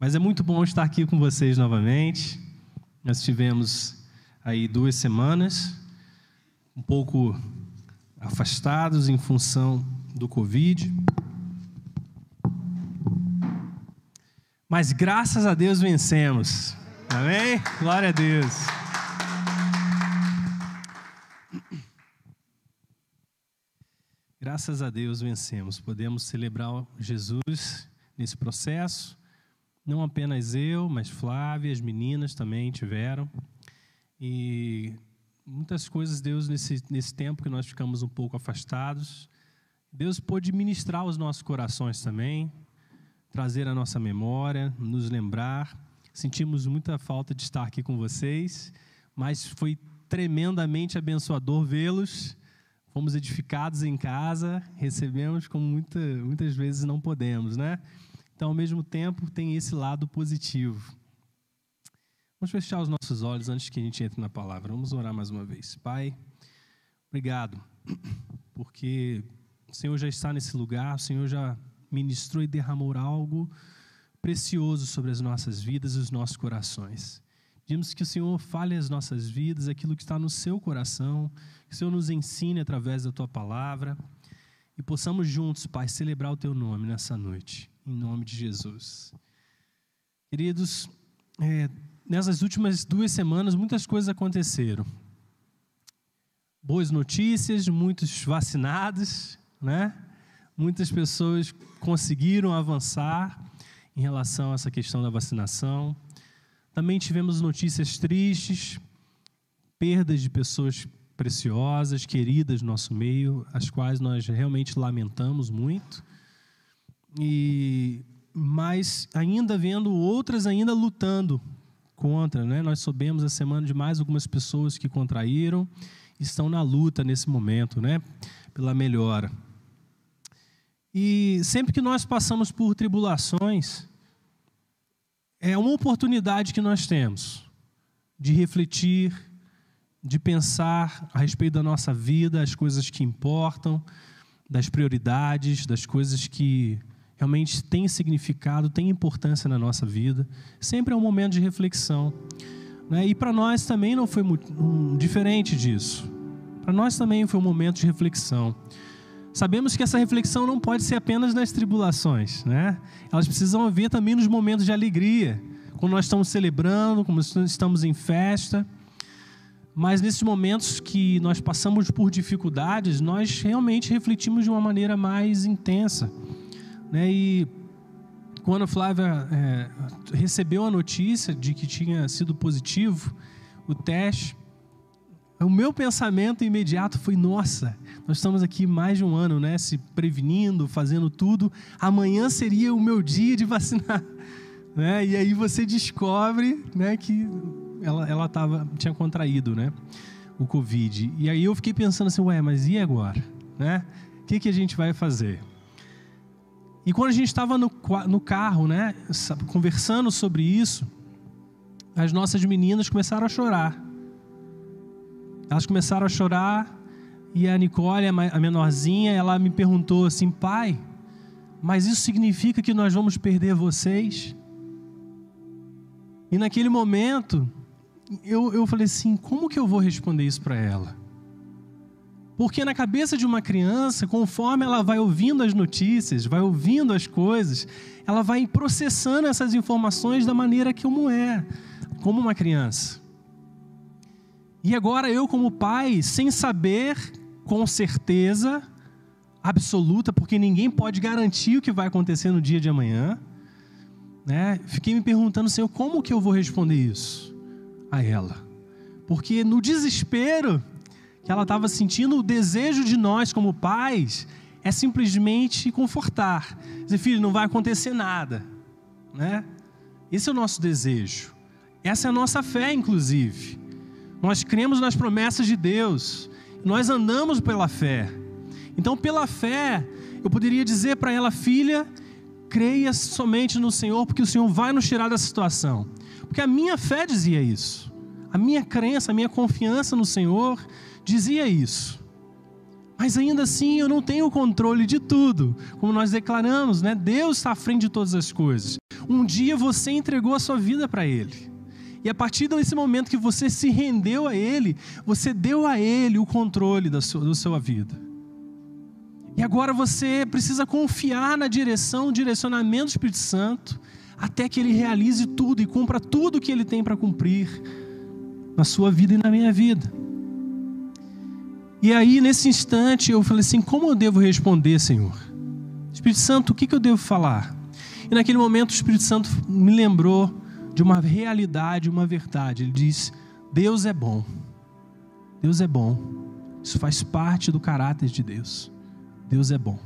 Mas é muito bom estar aqui com vocês novamente. Nós tivemos aí duas semanas, um pouco afastados em função do Covid. Mas graças a Deus vencemos. Amém? Glória a Deus. Graças a Deus vencemos. Podemos celebrar Jesus nesse processo não apenas eu, mas Flávia, as meninas também tiveram. E muitas coisas Deus, nesse, nesse tempo que nós ficamos um pouco afastados, Deus pôde ministrar os nossos corações também, trazer a nossa memória, nos lembrar. Sentimos muita falta de estar aqui com vocês, mas foi tremendamente abençoador vê-los. Fomos edificados em casa, recebemos como muita, muitas vezes não podemos, né? Então, ao mesmo tempo, tem esse lado positivo. Vamos fechar os nossos olhos antes que a gente entre na palavra. Vamos orar mais uma vez. Pai, obrigado, porque o Senhor já está nesse lugar, o Senhor já ministrou e derramou algo precioso sobre as nossas vidas e os nossos corações. Pedimos que o Senhor fale as nossas vidas, aquilo que está no seu coração, que o Senhor nos ensine através da tua palavra e possamos juntos, Pai, celebrar o teu nome nessa noite em nome de Jesus. Queridos, é, nessas últimas duas semanas muitas coisas aconteceram. Boas notícias, muitos vacinados, né? Muitas pessoas conseguiram avançar em relação a essa questão da vacinação. Também tivemos notícias tristes, perdas de pessoas preciosas, queridas no nosso meio, as quais nós realmente lamentamos muito e mas ainda vendo outras ainda lutando contra, né? Nós soubemos a semana de mais algumas pessoas que contraíram, estão na luta nesse momento, né? Pela melhora. E sempre que nós passamos por tribulações, é uma oportunidade que nós temos de refletir, de pensar a respeito da nossa vida, as coisas que importam, das prioridades, das coisas que realmente tem significado, tem importância na nossa vida. Sempre é um momento de reflexão. Né? E para nós também não foi muito, um, diferente disso. Para nós também foi um momento de reflexão. Sabemos que essa reflexão não pode ser apenas nas tribulações, né? Elas precisam haver também nos momentos de alegria, quando nós estamos celebrando, quando estamos em festa. Mas nesses momentos que nós passamos por dificuldades, nós realmente refletimos de uma maneira mais intensa. Né? E quando a Flávia é, recebeu a notícia de que tinha sido positivo o teste, o meu pensamento imediato foi: nossa, nós estamos aqui mais de um ano, né, se prevenindo, fazendo tudo. Amanhã seria o meu dia de vacinar, né? E aí você descobre, né, que ela, ela tava, tinha contraído, né, o Covid. E aí eu fiquei pensando assim: ué, mas e agora, né? O que que a gente vai fazer? E quando a gente estava no, no carro, né, conversando sobre isso, as nossas meninas começaram a chorar. Elas começaram a chorar e a Nicole, a menorzinha, ela me perguntou assim: pai, mas isso significa que nós vamos perder vocês? E naquele momento, eu, eu falei assim: como que eu vou responder isso para ela? Porque na cabeça de uma criança, conforme ela vai ouvindo as notícias, vai ouvindo as coisas, ela vai processando essas informações da maneira como é, como uma criança. E agora eu, como pai, sem saber com certeza absoluta, porque ninguém pode garantir o que vai acontecer no dia de amanhã, né? Fiquei me perguntando, Senhor, como que eu vou responder isso a ela? Porque no desespero que ela estava sentindo, o desejo de nós como pais é simplesmente confortar. Dizer, filho, não vai acontecer nada. Né? Esse é o nosso desejo. Essa é a nossa fé, inclusive. Nós cremos nas promessas de Deus. Nós andamos pela fé. Então, pela fé, eu poderia dizer para ela, filha, creia somente no Senhor, porque o Senhor vai nos tirar dessa situação. Porque a minha fé dizia isso. A minha crença, a minha confiança no Senhor dizia isso. Mas ainda assim eu não tenho o controle de tudo. Como nós declaramos, né? Deus está à frente de todas as coisas. um dia você entregou a sua vida para Ele. E a partir desse momento que você se rendeu a Ele, você deu a Ele o controle da sua, da sua vida. E agora você precisa confiar na direção, direcionamento do Espírito Santo, até que Ele realize tudo e cumpra tudo que Ele tem para cumprir na sua vida e na minha vida. E aí, nesse instante, eu falei assim: como eu devo responder, Senhor? Espírito Santo, o que, eu devo falar? E naquele momento, o Espírito Santo me lembrou de uma realidade, uma verdade. Ele diz: Deus é bom. Deus é bom. Isso faz parte do caráter de Deus. Deus é bom.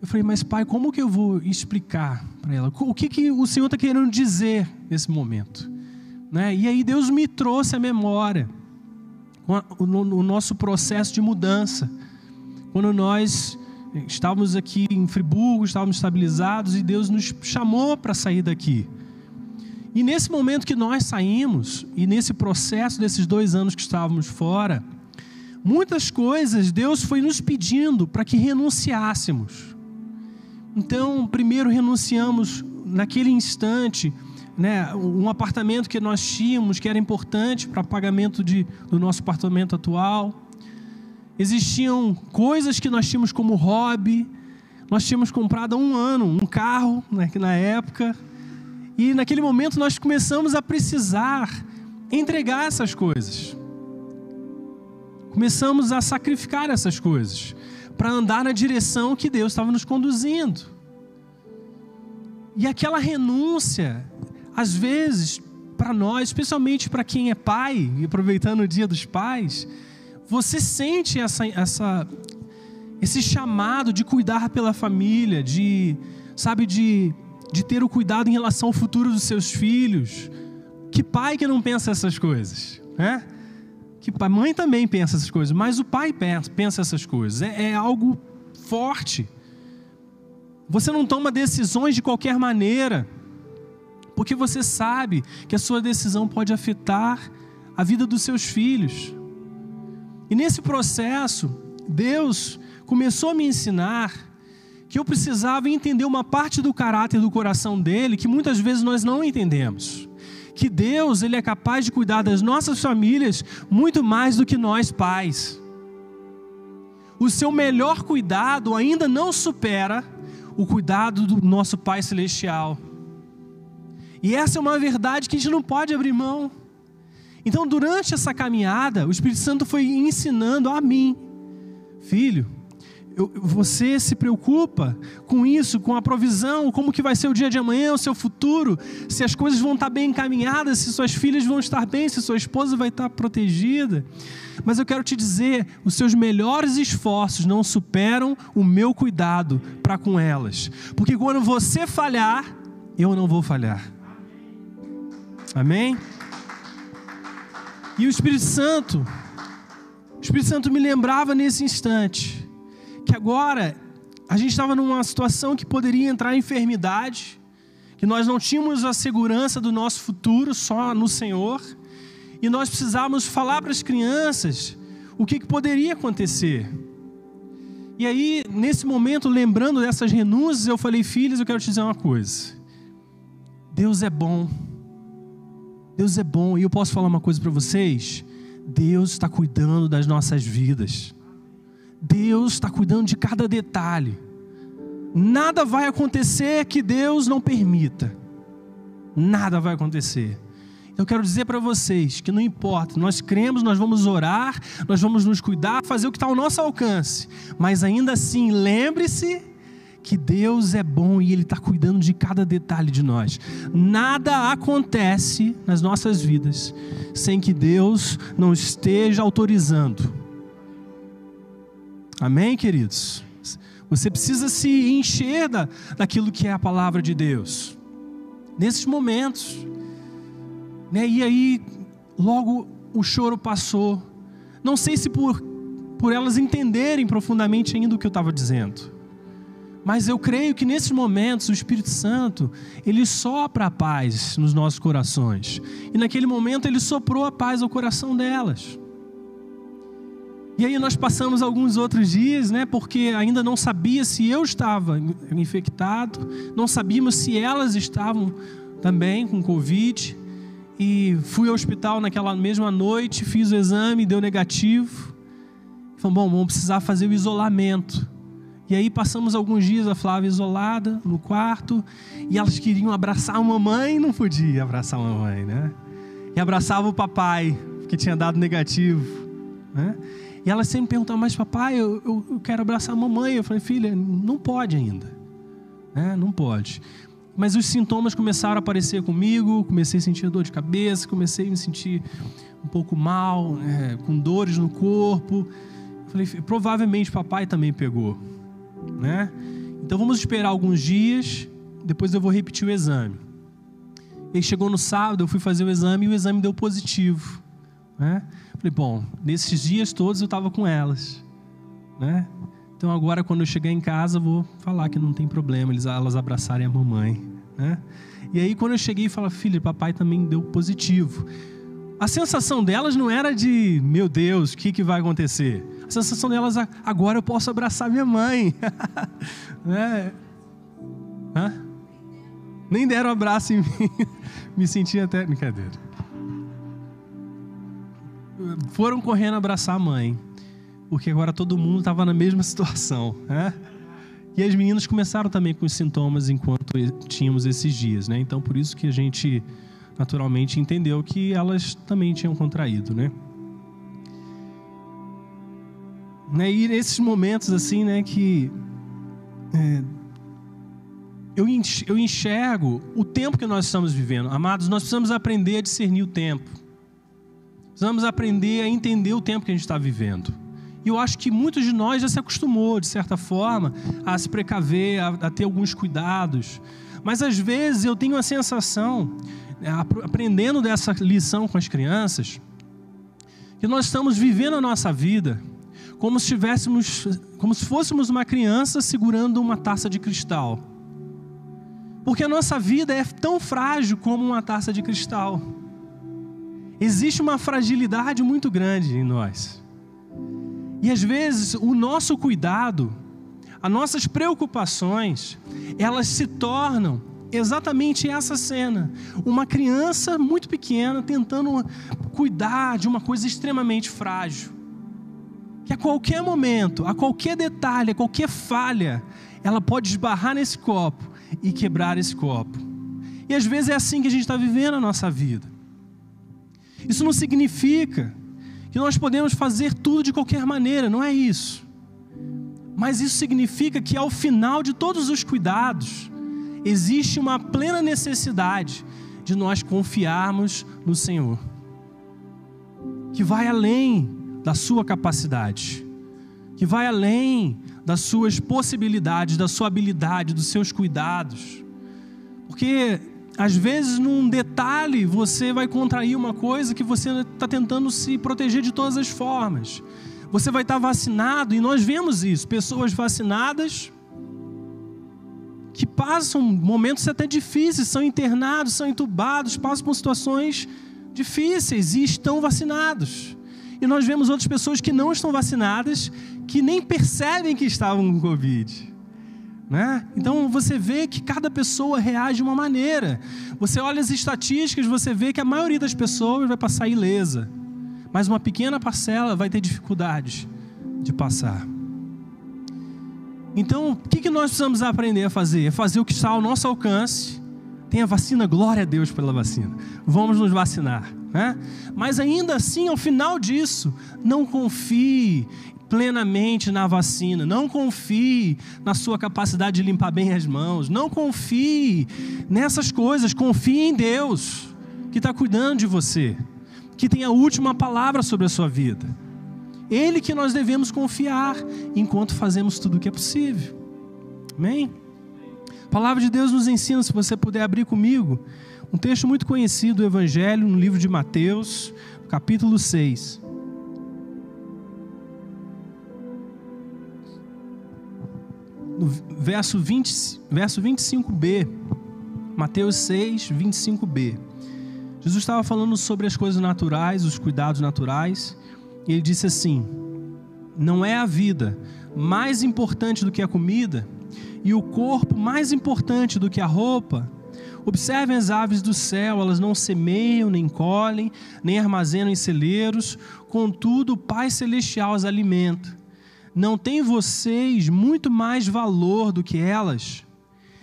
Eu falei, mas pai, como que eu vou explicar para ela? O que, que o Senhor está querendo dizer nesse momento? Né? E aí Deus me trouxe a memória, o nosso processo de mudança. Quando nós estávamos aqui em Friburgo, estávamos estabilizados e Deus nos chamou para sair daqui. E nesse momento que nós saímos, e nesse processo desses dois anos que estávamos fora, muitas coisas Deus foi nos pedindo para que renunciássemos. Então, primeiro renunciamos naquele instante, né, um apartamento que nós tínhamos, que era importante para pagamento de, do nosso apartamento atual. Existiam coisas que nós tínhamos como hobby. Nós tínhamos comprado há um ano um carro, né, na época, e naquele momento nós começamos a precisar entregar essas coisas. Começamos a sacrificar essas coisas para andar na direção que Deus estava nos conduzindo. E aquela renúncia, às vezes, para nós, especialmente para quem é pai, e aproveitando o dia dos pais, você sente essa, essa, esse chamado de cuidar pela família, de, sabe, de de ter o cuidado em relação ao futuro dos seus filhos. Que pai que não pensa essas coisas, né? Que mãe também pensa essas coisas, mas o pai pensa, pensa essas coisas. É, é algo forte. Você não toma decisões de qualquer maneira, porque você sabe que a sua decisão pode afetar a vida dos seus filhos. E nesse processo, Deus começou a me ensinar que eu precisava entender uma parte do caráter do coração dele que muitas vezes nós não entendemos. Que Deus, ele é capaz de cuidar das nossas famílias muito mais do que nós pais. O seu melhor cuidado ainda não supera o cuidado do nosso Pai celestial. E essa é uma verdade que a gente não pode abrir mão. Então, durante essa caminhada, o Espírito Santo foi ensinando a mim, filho, você se preocupa com isso, com a provisão, como que vai ser o dia de amanhã, o seu futuro, se as coisas vão estar bem encaminhadas, se suas filhas vão estar bem, se sua esposa vai estar protegida. Mas eu quero te dizer, os seus melhores esforços não superam o meu cuidado para com elas. Porque quando você falhar, eu não vou falhar. Amém? E o Espírito Santo, o Espírito Santo me lembrava nesse instante que agora a gente estava numa situação que poderia entrar enfermidade, que nós não tínhamos a segurança do nosso futuro só no Senhor, e nós precisávamos falar para as crianças o que, que poderia acontecer. E aí, nesse momento, lembrando dessas renúncias, eu falei, filhos, eu quero te dizer uma coisa. Deus é bom. Deus é bom. E eu posso falar uma coisa para vocês? Deus está cuidando das nossas vidas. Deus está cuidando de cada detalhe. Nada vai acontecer que Deus não permita. Nada vai acontecer. Eu quero dizer para vocês que não importa, nós cremos, nós vamos orar, nós vamos nos cuidar, fazer o que está ao nosso alcance, mas ainda assim, lembre-se que Deus é bom e Ele está cuidando de cada detalhe de nós. Nada acontece nas nossas vidas sem que Deus não esteja autorizando. Amém, queridos? Você precisa se encher da, daquilo que é a palavra de Deus. Nesses momentos. Né? E aí, logo o choro passou. Não sei se por, por elas entenderem profundamente ainda o que eu estava dizendo. Mas eu creio que nesses momentos o Espírito Santo, ele sopra a paz nos nossos corações. E naquele momento ele soprou a paz ao coração delas. E aí nós passamos alguns outros dias, né? Porque ainda não sabia se eu estava infectado, não sabíamos se elas estavam também com Covid. E fui ao hospital naquela mesma noite, fiz o exame, deu negativo. Falei, bom, vamos precisar fazer o isolamento. E aí passamos alguns dias a Flávia isolada no quarto, e elas queriam abraçar a mamãe, não podia abraçar a mamãe, né? E abraçava o papai, que tinha dado negativo, né? E ela sempre perguntava, mas papai, eu, eu, eu quero abraçar a mamãe. Eu falei, filha, não pode ainda. Né? Não pode. Mas os sintomas começaram a aparecer comigo, comecei a sentir dor de cabeça, comecei a me sentir um pouco mal, né? com dores no corpo. Eu falei, provavelmente papai também pegou. Né? Então vamos esperar alguns dias, depois eu vou repetir o exame. Ele chegou no sábado, eu fui fazer o exame e o exame deu positivo. Né? Falei, bom, nesses dias todos eu estava com elas, né? Então agora quando eu chegar em casa vou falar que não tem problema elas abraçarem a mamãe, né? E aí quando eu cheguei e filha, papai também deu positivo. A sensação delas não era de, meu Deus, o que, que vai acontecer? A sensação delas, agora eu posso abraçar minha mãe. né? Hã? Nem deram abraço em mim. Me senti até. Brincadeira foram correndo abraçar a mãe, porque agora todo mundo estava na mesma situação, né? E as meninas começaram também com os sintomas enquanto tínhamos esses dias, né? Então por isso que a gente naturalmente entendeu que elas também tinham contraído, né? Né? E nesses momentos assim, né, que é, eu enxergo o tempo que nós estamos vivendo. Amados, nós precisamos aprender a discernir o tempo. Precisamos aprender a entender o tempo que a gente está vivendo. E eu acho que muitos de nós já se acostumou, de certa forma, a se precaver, a, a ter alguns cuidados. Mas às vezes eu tenho a sensação, né, aprendendo dessa lição com as crianças, que nós estamos vivendo a nossa vida como se tivéssemos, como se fôssemos uma criança segurando uma taça de cristal. Porque a nossa vida é tão frágil como uma taça de cristal. Existe uma fragilidade muito grande em nós. E às vezes o nosso cuidado, as nossas preocupações, elas se tornam exatamente essa cena. Uma criança muito pequena tentando cuidar de uma coisa extremamente frágil. Que a qualquer momento, a qualquer detalhe, a qualquer falha, ela pode esbarrar nesse copo e quebrar esse copo. E às vezes é assim que a gente está vivendo a nossa vida. Isso não significa que nós podemos fazer tudo de qualquer maneira, não é isso. Mas isso significa que ao final de todos os cuidados, existe uma plena necessidade de nós confiarmos no Senhor, que vai além da sua capacidade, que vai além das suas possibilidades, da sua habilidade, dos seus cuidados. Porque às vezes, num detalhe, você vai contrair uma coisa que você está tentando se proteger de todas as formas. Você vai estar tá vacinado, e nós vemos isso: pessoas vacinadas que passam momentos até difíceis, são internados, são entubados, passam por situações difíceis e estão vacinados. E nós vemos outras pessoas que não estão vacinadas, que nem percebem que estavam com Covid. Né? Então você vê que cada pessoa reage de uma maneira. Você olha as estatísticas, você vê que a maioria das pessoas vai passar ilesa, mas uma pequena parcela vai ter dificuldades de passar. Então, o que, nós precisamos aprender a fazer? É fazer o que está ao nosso alcance. Tem a vacina, glória a Deus pela vacina. Vamos nos vacinar. Né? Mas ainda assim, ao final disso, não confie plenamente na vacina. Não confie na sua capacidade de limpar bem as mãos. Não confie nessas coisas. Confie em Deus, que está cuidando de você, que tem a última palavra sobre a sua vida. Ele que nós devemos confiar enquanto fazemos tudo o que é possível. Amém? A palavra de Deus nos ensina, se você puder abrir comigo, um texto muito conhecido do Evangelho, no livro de Mateus, capítulo 6. no verso, 20, verso 25b, Mateus 6, 25b. Jesus estava falando sobre as coisas naturais, os cuidados naturais, e ele disse assim: não é a vida mais importante do que a comida e o corpo mais importante do que a roupa? Observem as aves do céu, elas não semeiam, nem colhem, nem armazenam em celeiros, contudo o Pai Celestial as alimenta. Não tem vocês muito mais valor do que elas?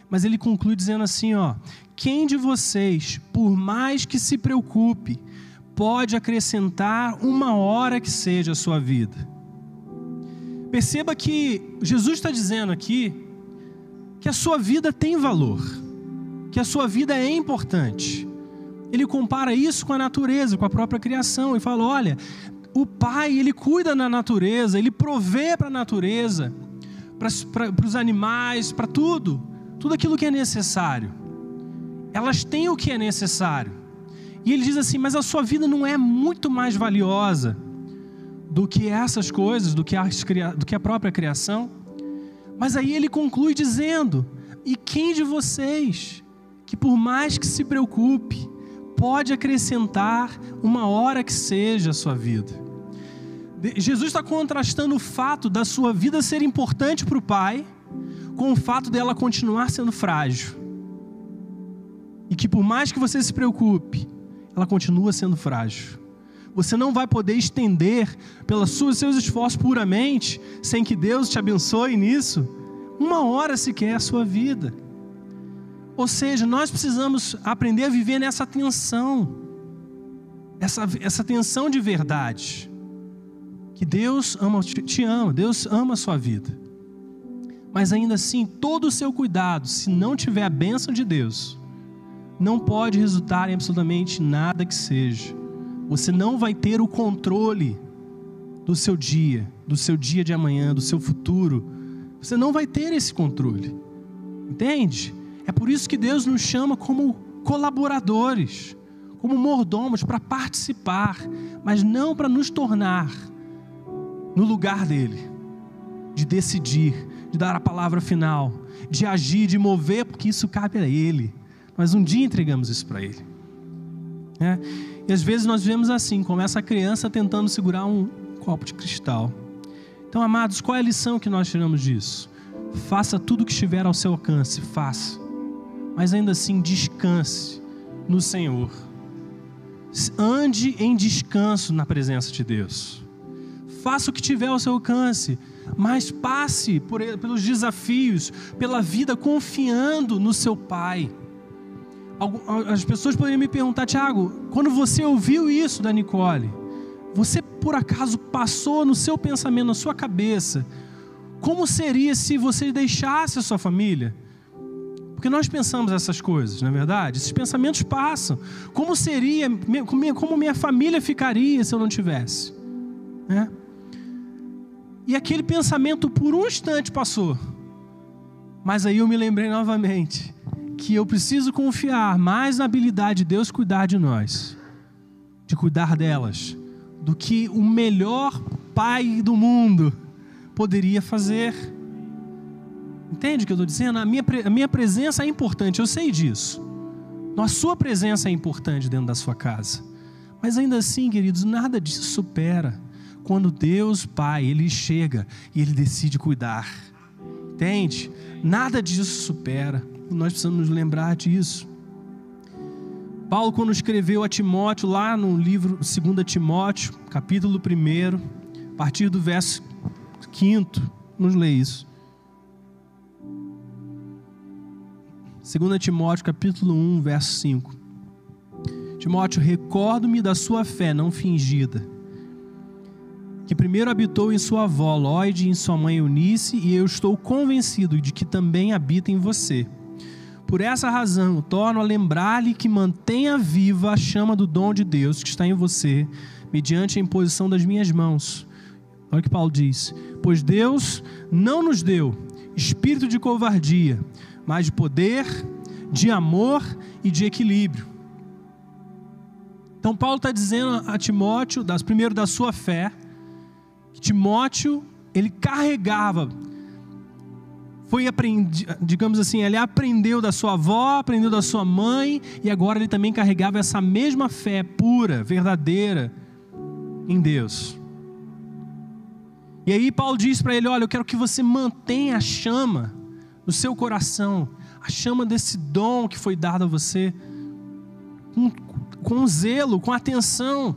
Mas ele conclui dizendo assim, ó: Quem de vocês, por mais que se preocupe, pode acrescentar uma hora que seja a sua vida? Perceba que Jesus está dizendo aqui que a sua vida tem valor, que a sua vida é importante. Ele compara isso com a natureza, com a própria criação, e fala: olha, o Pai, ele cuida da natureza, ele provê para a natureza, para os animais, para tudo, tudo aquilo que é necessário. Elas têm o que é necessário. E ele diz assim: mas a sua vida não é muito mais valiosa do que essas coisas, do que a, do que a própria criação? Mas aí ele conclui dizendo: e quem de vocês, que por mais que se preocupe, pode acrescentar uma hora que seja a sua vida? Jesus está contrastando o fato da sua vida ser importante para o Pai com o fato dela continuar sendo frágil. E que por mais que você se preocupe, ela continua sendo frágil. Você não vai poder estender pelos seus esforços puramente, sem que Deus te abençoe nisso, uma hora sequer a sua vida. Ou seja, nós precisamos aprender a viver nessa tensão, essa, essa tensão de verdade que Deus ama, te ama, Deus ama a sua vida. Mas ainda assim, todo o seu cuidado, se não tiver a bênção de Deus, não pode resultar em absolutamente nada que seja. Você não vai ter o controle do seu dia, do seu dia de amanhã, do seu futuro. Você não vai ter esse controle. Entende? É por isso que Deus nos chama como colaboradores, como mordomos para participar, mas não para nos tornar no lugar dele, de decidir, de dar a palavra final, de agir, de mover, porque isso cabe a ele. Mas um dia entregamos isso para ele. É? E às vezes nós vemos assim, como essa criança tentando segurar um copo de cristal. Então, amados, qual é a lição que nós tiramos disso? Faça tudo o que estiver ao seu alcance, faça. Mas ainda assim, descanse no Senhor. Ande em descanso na presença de Deus faça o que tiver ao seu alcance, mas passe por, pelos desafios, pela vida confiando no seu Pai. As pessoas poderiam me perguntar, Tiago, quando você ouviu isso da Nicole, você por acaso passou no seu pensamento, na sua cabeça, como seria se você deixasse a sua família? Porque nós pensamos essas coisas, não é verdade? Esses pensamentos passam. Como seria, como minha família ficaria se eu não tivesse? Né? E aquele pensamento por um instante passou. Mas aí eu me lembrei novamente que eu preciso confiar mais na habilidade de Deus cuidar de nós, de cuidar delas, do que o melhor pai do mundo poderia fazer. Entende o que eu estou dizendo? A minha, a minha presença é importante, eu sei disso. A sua presença é importante dentro da sua casa. Mas ainda assim, queridos, nada disso supera quando Deus Pai, Ele chega e Ele decide cuidar. Entende? Nada disso supera. Nós precisamos nos lembrar disso. Paulo, quando escreveu a Timóteo, lá no livro 2 Timóteo, capítulo 1, a partir do verso 5, vamos ler isso. 2 Timóteo, capítulo 1, verso 5. Timóteo, recordo-me da sua fé não fingida que primeiro habitou em sua avó Lloyd e em sua mãe Eunice, e eu estou convencido de que também habita em você. Por essa razão, torno a lembrar-lhe que mantenha viva a chama do dom de Deus que está em você, mediante a imposição das minhas mãos. Olha o que Paulo diz: Pois Deus não nos deu espírito de covardia, mas de poder, de amor e de equilíbrio. Então, Paulo está dizendo a Timóteo, primeiro da sua fé, Timóteo, ele carregava, foi aprendi, digamos assim, ele aprendeu da sua avó, aprendeu da sua mãe, e agora ele também carregava essa mesma fé pura, verdadeira em Deus. E aí Paulo diz para ele: Olha, eu quero que você mantenha a chama no seu coração, a chama desse dom que foi dado a você, com, com zelo, com atenção.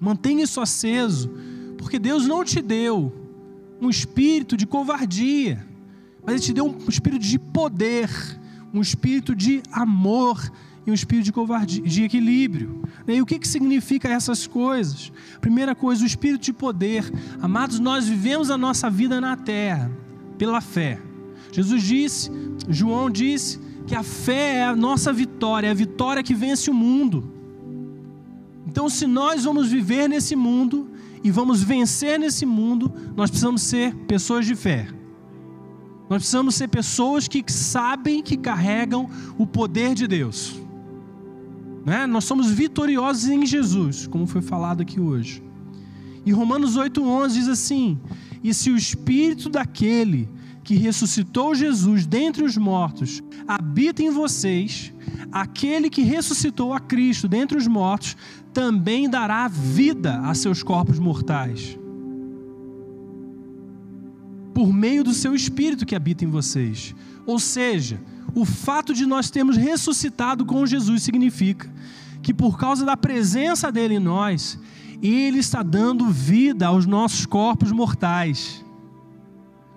Mantenha isso aceso, porque Deus não te deu um espírito de covardia, mas Ele te deu um espírito de poder, um espírito de amor e um espírito de covardia, de equilíbrio. E o que, que significa essas coisas? Primeira coisa, o espírito de poder. Amados, nós vivemos a nossa vida na terra pela fé. Jesus disse, João disse, que a fé é a nossa vitória, é a vitória que vence o mundo. Então, se nós vamos viver nesse mundo e vamos vencer nesse mundo, nós precisamos ser pessoas de fé. Nós precisamos ser pessoas que sabem que carregam o poder de Deus. Né? Nós somos vitoriosos em Jesus, como foi falado aqui hoje. E Romanos 8,11 diz assim: E se o espírito daquele que ressuscitou Jesus dentre os mortos habita em vocês, aquele que ressuscitou a Cristo dentre os mortos também dará vida a seus corpos mortais. Por meio do seu espírito que habita em vocês. Ou seja, o fato de nós termos ressuscitado com Jesus significa que por causa da presença dele em nós, ele está dando vida aos nossos corpos mortais.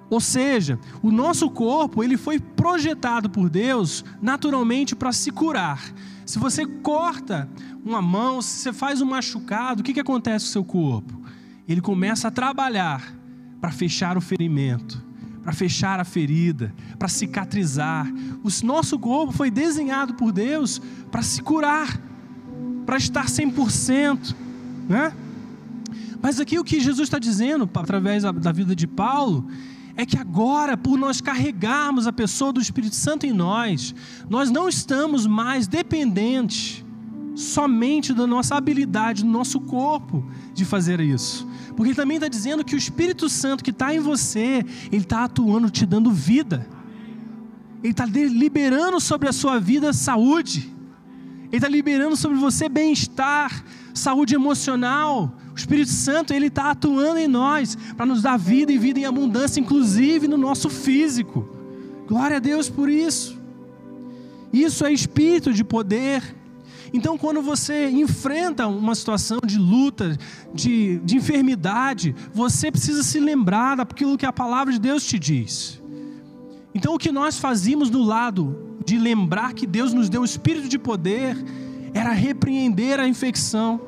Ou seja, o nosso corpo ele foi projetado por Deus naturalmente para se curar. Se você corta uma mão, se você faz um machucado, o que, que acontece com o seu corpo? Ele começa a trabalhar para fechar o ferimento, para fechar a ferida, para cicatrizar. O nosso corpo foi desenhado por Deus para se curar, para estar 100%. Né? Mas aqui o que Jesus está dizendo, através da vida de Paulo, é que agora, por nós carregarmos a pessoa do Espírito Santo em nós, nós não estamos mais dependentes somente da nossa habilidade, do nosso corpo de fazer isso. Porque ele também está dizendo que o Espírito Santo que está em você, ele está atuando, te dando vida. Ele está liberando sobre a sua vida saúde. Ele está liberando sobre você bem-estar, saúde emocional, o Espírito Santo, ele está atuando em nós para nos dar vida e vida em abundância, inclusive no nosso físico. Glória a Deus por isso. Isso é espírito de poder. Então, quando você enfrenta uma situação de luta, de, de enfermidade, você precisa se lembrar daquilo que a palavra de Deus te diz. Então, o que nós fazíamos no lado de lembrar que Deus nos deu o espírito de poder, era repreender a infecção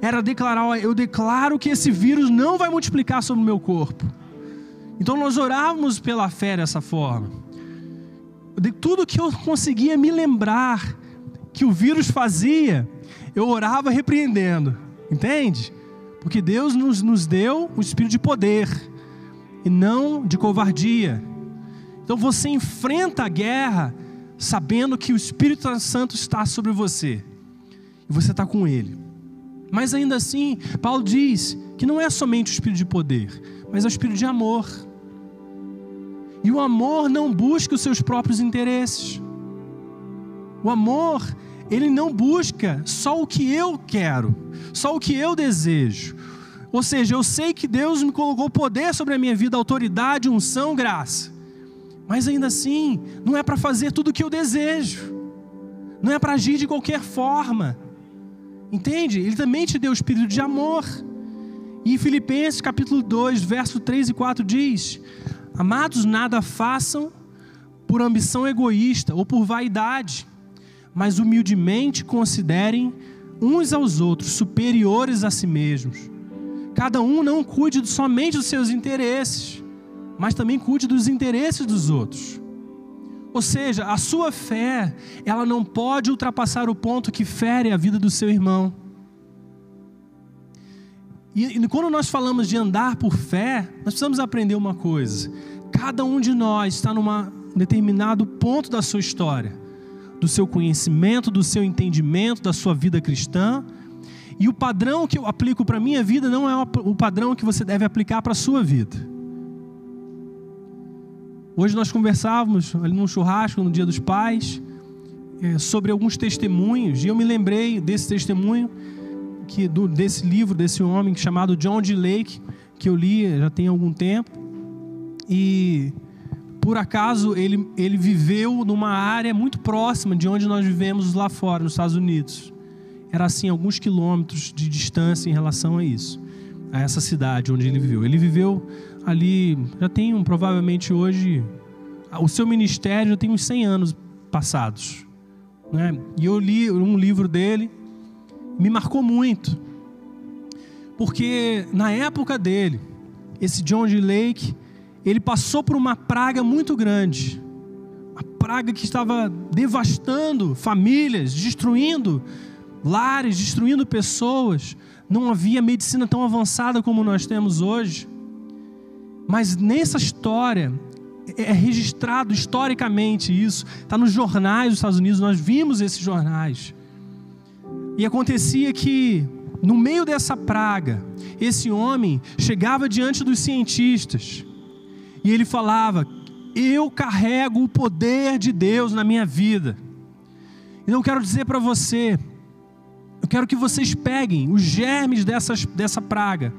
era declarar: eu declaro que esse vírus não vai multiplicar sobre o meu corpo. Então nós orávamos pela fé dessa forma. De tudo que eu conseguia me lembrar que o vírus fazia, eu orava repreendendo, entende? Porque Deus nos, nos deu o espírito de poder e não de covardia. Então você enfrenta a guerra sabendo que o Espírito Santo está sobre você e você está com Ele. Mas ainda assim, Paulo diz que não é somente o espírito de poder, mas é o espírito de amor. E o amor não busca os seus próprios interesses. O amor, ele não busca só o que eu quero, só o que eu desejo. Ou seja, eu sei que Deus me colocou poder sobre a minha vida, autoridade, unção, graça. Mas ainda assim, não é para fazer tudo o que eu desejo. Não é para agir de qualquer forma. Entende? Ele também te deu o espírito de amor. E em Filipenses capítulo 2, verso 3 e 4 diz: Amados, nada façam por ambição egoísta ou por vaidade, mas humildemente considerem uns aos outros superiores a si mesmos. Cada um não cuide somente dos seus interesses, mas também cuide dos interesses dos outros. Ou seja, a sua fé, ela não pode ultrapassar o ponto que fere a vida do seu irmão. E, e quando nós falamos de andar por fé, nós precisamos aprender uma coisa. Cada um de nós está num determinado ponto da sua história, do seu conhecimento, do seu entendimento, da sua vida cristã. E o padrão que eu aplico para a minha vida não é o padrão que você deve aplicar para a sua vida. Hoje nós conversávamos ali num churrasco no Dia dos Pais é, sobre alguns testemunhos e eu me lembrei desse testemunho que do, desse livro desse homem chamado John D. Lake que eu li já tem algum tempo. E por acaso ele, ele viveu numa área muito próxima de onde nós vivemos lá fora, nos Estados Unidos. Era assim, alguns quilômetros de distância em relação a isso, a essa cidade onde ele viveu. Ele viveu ali, já tem um, provavelmente hoje, o seu ministério já tem uns 100 anos passados. Né? E eu li um livro dele, me marcou muito, porque na época dele, esse John G. Lake, ele passou por uma praga muito grande. Uma praga que estava devastando famílias, destruindo lares, destruindo pessoas. Não havia medicina tão avançada como nós temos hoje. Mas nessa história, é registrado historicamente isso, está nos jornais dos Estados Unidos, nós vimos esses jornais. E acontecia que, no meio dessa praga, esse homem chegava diante dos cientistas e ele falava: Eu carrego o poder de Deus na minha vida. Então eu quero dizer para você, eu quero que vocês peguem os germes dessas, dessa praga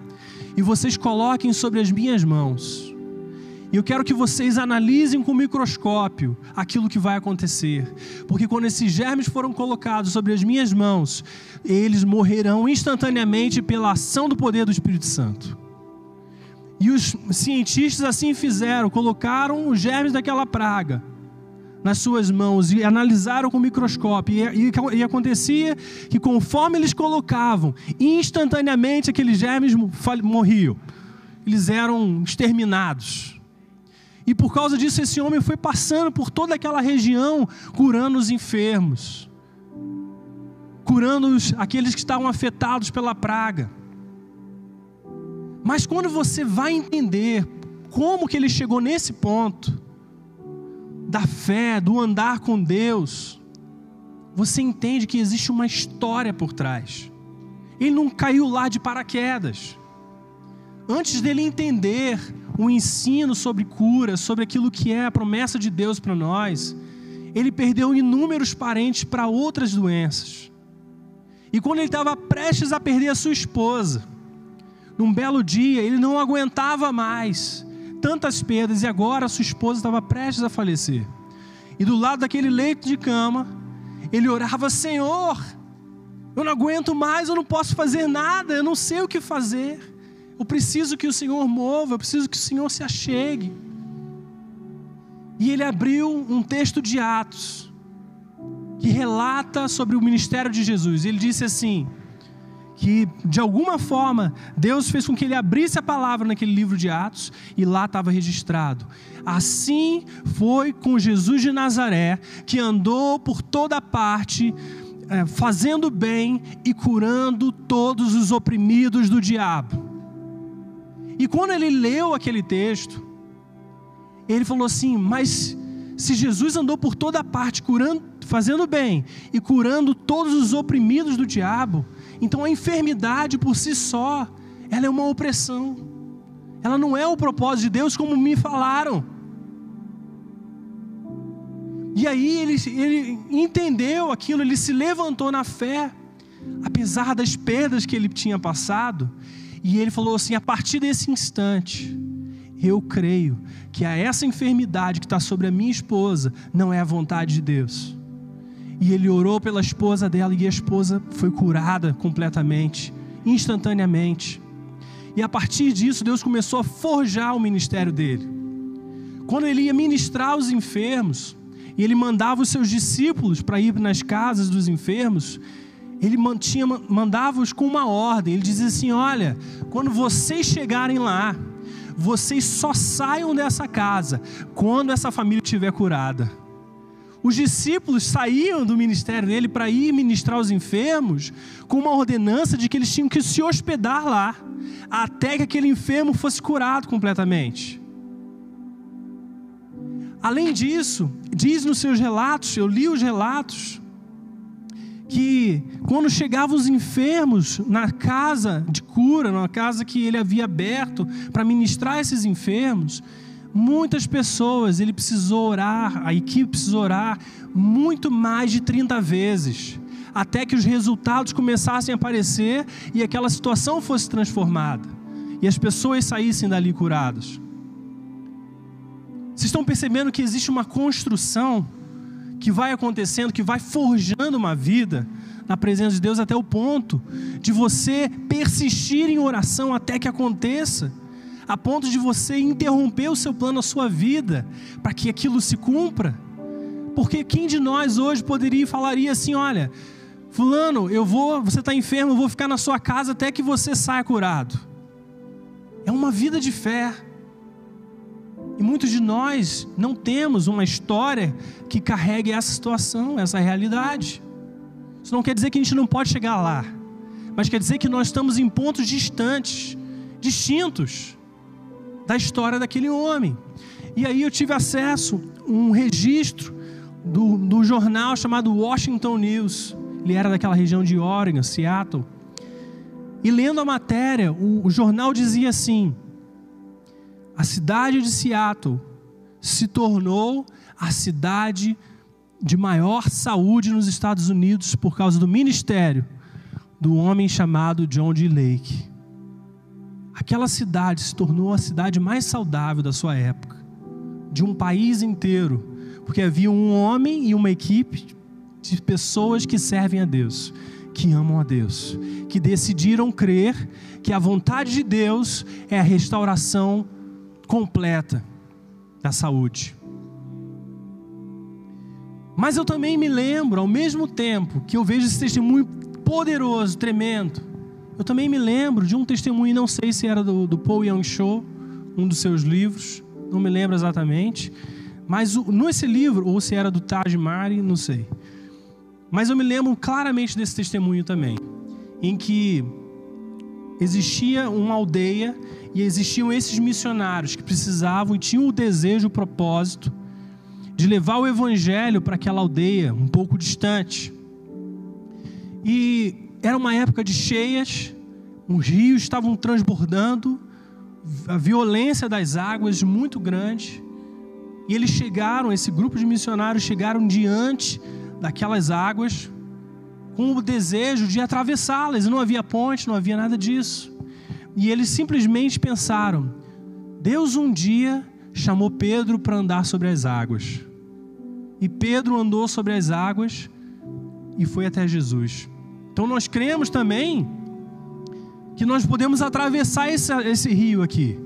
e vocês coloquem sobre as minhas mãos. E eu quero que vocês analisem com microscópio aquilo que vai acontecer. Porque quando esses germes foram colocados sobre as minhas mãos, eles morrerão instantaneamente pela ação do poder do Espírito Santo. E os cientistas assim fizeram, colocaram os germes daquela praga nas suas mãos e analisaram com o microscópio. E, e, e, acontecia que, conforme eles colocavam, instantaneamente aqueles germes morriam. Eles eram exterminados. E por causa disso, esse homem foi passando por toda aquela região, curando os enfermos, curando os, aqueles que estavam afetados pela praga. Mas quando você vai entender como que ele chegou nesse ponto da fé, do andar com Deus, você entende que existe uma história por trás. Ele não caiu lá de paraquedas. Antes dele entender o ensino sobre cura, sobre aquilo que é a promessa de Deus para nós, ele perdeu inúmeros parentes para outras doenças. E quando ele estava prestes a perder a sua esposa, num belo dia, ele não aguentava mais tantas perdas e agora sua esposa estava prestes a falecer. E do lado daquele leito de cama, ele orava: Senhor, eu não aguento mais, eu não posso fazer nada, eu não sei o que fazer. Eu preciso que o Senhor mova, eu preciso que o Senhor se achegue. E ele abriu um texto de Atos que relata sobre o ministério de Jesus. Ele disse assim: que de alguma forma Deus fez com que ele abrisse a palavra naquele livro de Atos e lá estava registrado. Assim foi com Jesus de Nazaré, que andou por toda parte, é, fazendo bem e curando todos os oprimidos do diabo. E quando ele leu aquele texto, ele falou assim: Mas se Jesus andou por toda parte, curando, fazendo bem e curando todos os oprimidos do diabo, então a enfermidade por si só, ela é uma opressão. Ela não é o propósito de Deus como me falaram. E aí ele, ele entendeu aquilo, ele se levantou na fé, apesar das perdas que ele tinha passado, e ele falou assim: a partir desse instante, eu creio que a essa enfermidade que está sobre a minha esposa não é a vontade de Deus. E ele orou pela esposa dela e a esposa foi curada completamente, instantaneamente. E a partir disso, Deus começou a forjar o ministério dele. Quando ele ia ministrar os enfermos, e ele mandava os seus discípulos para ir nas casas dos enfermos, ele mantinha, mandava-os com uma ordem. Ele dizia assim: Olha, quando vocês chegarem lá, vocês só saiam dessa casa quando essa família estiver curada. Os discípulos saíam do ministério dele para ir ministrar aos enfermos com uma ordenança de que eles tinham que se hospedar lá até que aquele enfermo fosse curado completamente. Além disso, diz nos seus relatos, eu li os relatos, que quando chegavam os enfermos na casa de cura, na casa que ele havia aberto para ministrar esses enfermos, Muitas pessoas, ele precisou orar, a equipe precisou orar muito mais de 30 vezes, até que os resultados começassem a aparecer e aquela situação fosse transformada. e as pessoas saíssem dali curadas. Vocês estão percebendo que existe uma construção que vai acontecendo, que vai forjando uma vida na presença de Deus até o ponto de você persistir em oração até que aconteça, a ponto de você interromper o seu plano, a sua vida, para que aquilo se cumpra. Porque quem de nós hoje poderia e falaria assim: olha, Fulano, eu vou, você está enfermo, eu vou ficar na sua casa até que você saia curado. É uma vida de fé. E muitos de nós não temos uma história que carregue essa situação, essa realidade. Isso não quer dizer que a gente não pode chegar lá, mas quer dizer que nós estamos em pontos distantes, distintos da história daquele homem. E aí eu tive acesso a um registro do, do jornal chamado Washington News. Ele era daquela região de Oregon, Seattle. E lendo a matéria, o, o jornal dizia assim: a cidade de Seattle se tornou a cidade de maior saúde nos Estados Unidos por causa do ministério do homem chamado John D. Lake. Aquela cidade se tornou a cidade mais saudável da sua época, de um país inteiro, porque havia um homem e uma equipe de pessoas que servem a Deus, que amam a Deus, que decidiram crer que a vontade de Deus é a restauração completa da saúde. Mas eu também me lembro, ao mesmo tempo que eu vejo esse testemunho poderoso, tremendo, eu também me lembro de um testemunho, não sei se era do, do Paul Young Show, um dos seus livros, não me lembro exatamente, mas nesse livro, ou se era do Taj Mahal, não sei. Mas eu me lembro claramente desse testemunho também, em que existia uma aldeia e existiam esses missionários que precisavam e tinham o desejo, o propósito de levar o evangelho para aquela aldeia um pouco distante. E era uma época de cheias, os rios estavam transbordando, a violência das águas muito grande. E eles chegaram, esse grupo de missionários chegaram diante daquelas águas com o desejo de atravessá-las. Não havia ponte, não havia nada disso. E eles simplesmente pensaram: Deus um dia chamou Pedro para andar sobre as águas. E Pedro andou sobre as águas e foi até Jesus. Então nós cremos também que nós podemos atravessar esse, esse rio aqui.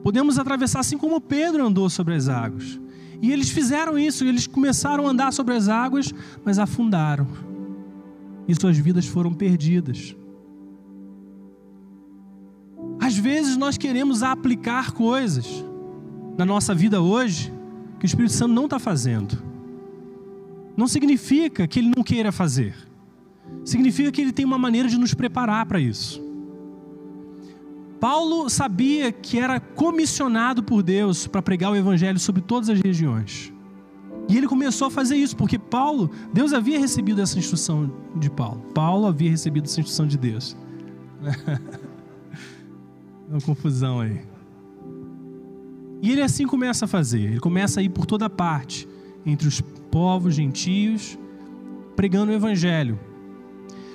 Podemos atravessar assim como Pedro andou sobre as águas. E eles fizeram isso, eles começaram a andar sobre as águas, mas afundaram. E suas vidas foram perdidas. Às vezes nós queremos aplicar coisas na nossa vida hoje que o Espírito Santo não está fazendo. Não significa que ele não queira fazer. Significa que ele tem uma maneira de nos preparar para isso. Paulo sabia que era comissionado por Deus para pregar o evangelho sobre todas as regiões. E ele começou a fazer isso, porque Paulo, Deus havia recebido essa instrução de Paulo. Paulo havia recebido essa instrução de Deus. uma confusão aí. E ele assim começa a fazer. Ele começa a ir por toda parte, entre os povos gentios, pregando o evangelho.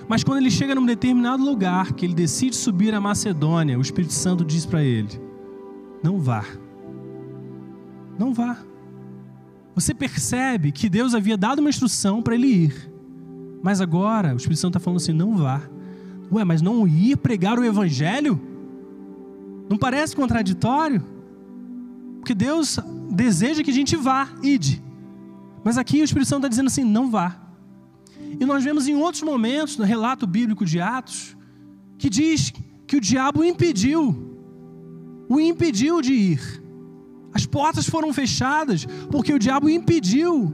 Mas quando ele chega num determinado lugar, que ele decide subir a Macedônia, o Espírito Santo diz para ele: Não vá. Não vá. Você percebe que Deus havia dado uma instrução para ele ir. Mas agora o Espírito Santo está falando assim: não vá. Ué, mas não ir pregar o Evangelho? Não parece contraditório? Porque Deus deseja que a gente vá, ide. Mas aqui o Espírito Santo está dizendo assim: não vá. E nós vemos em outros momentos, no relato bíblico de Atos, que diz que o diabo o impediu, o impediu de ir. As portas foram fechadas porque o diabo o impediu.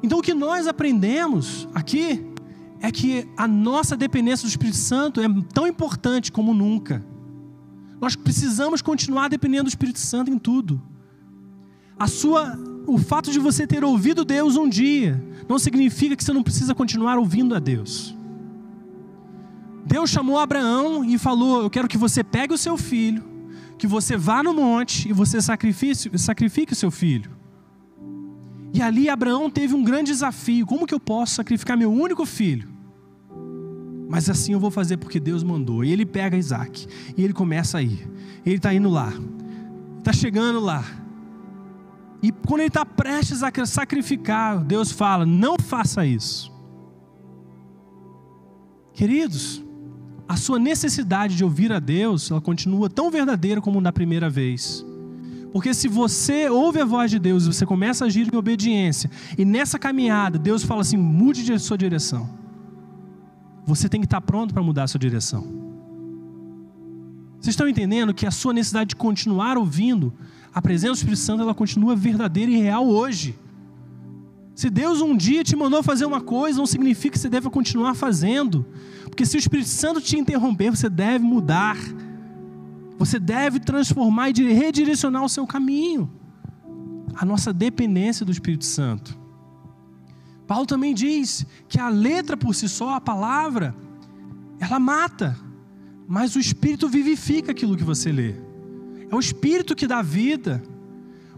Então o que nós aprendemos aqui é que a nossa dependência do Espírito Santo é tão importante como nunca. Nós precisamos continuar dependendo do Espírito Santo em tudo. A sua o fato de você ter ouvido Deus um dia não significa que você não precisa continuar ouvindo a Deus. Deus chamou Abraão e falou: Eu quero que você pegue o seu filho, que você vá no monte e você sacrifique, sacrifique o seu filho. E ali Abraão teve um grande desafio: como que eu posso sacrificar meu único filho? Mas assim eu vou fazer porque Deus mandou. E ele pega Isaac. E ele começa a ir. Ele está indo lá. Está chegando lá. E quando ele está prestes a sacrificar, Deus fala: não faça isso. Queridos, a sua necessidade de ouvir a Deus, ela continua tão verdadeira como na primeira vez. Porque se você ouve a voz de Deus e você começa a agir em obediência, e nessa caminhada Deus fala assim: mude de sua direção. Você tem que estar pronto para mudar a sua direção. Vocês estão entendendo que a sua necessidade de continuar ouvindo a presença do Espírito Santo ela continua verdadeira e real hoje. Se Deus um dia te mandou fazer uma coisa, não significa que você deve continuar fazendo. Porque se o Espírito Santo te interromper, você deve mudar. Você deve transformar e redirecionar o seu caminho. A nossa dependência do Espírito Santo. Paulo também diz que a letra por si só, a palavra, ela mata, mas o Espírito vivifica aquilo que você lê. É o Espírito que dá vida.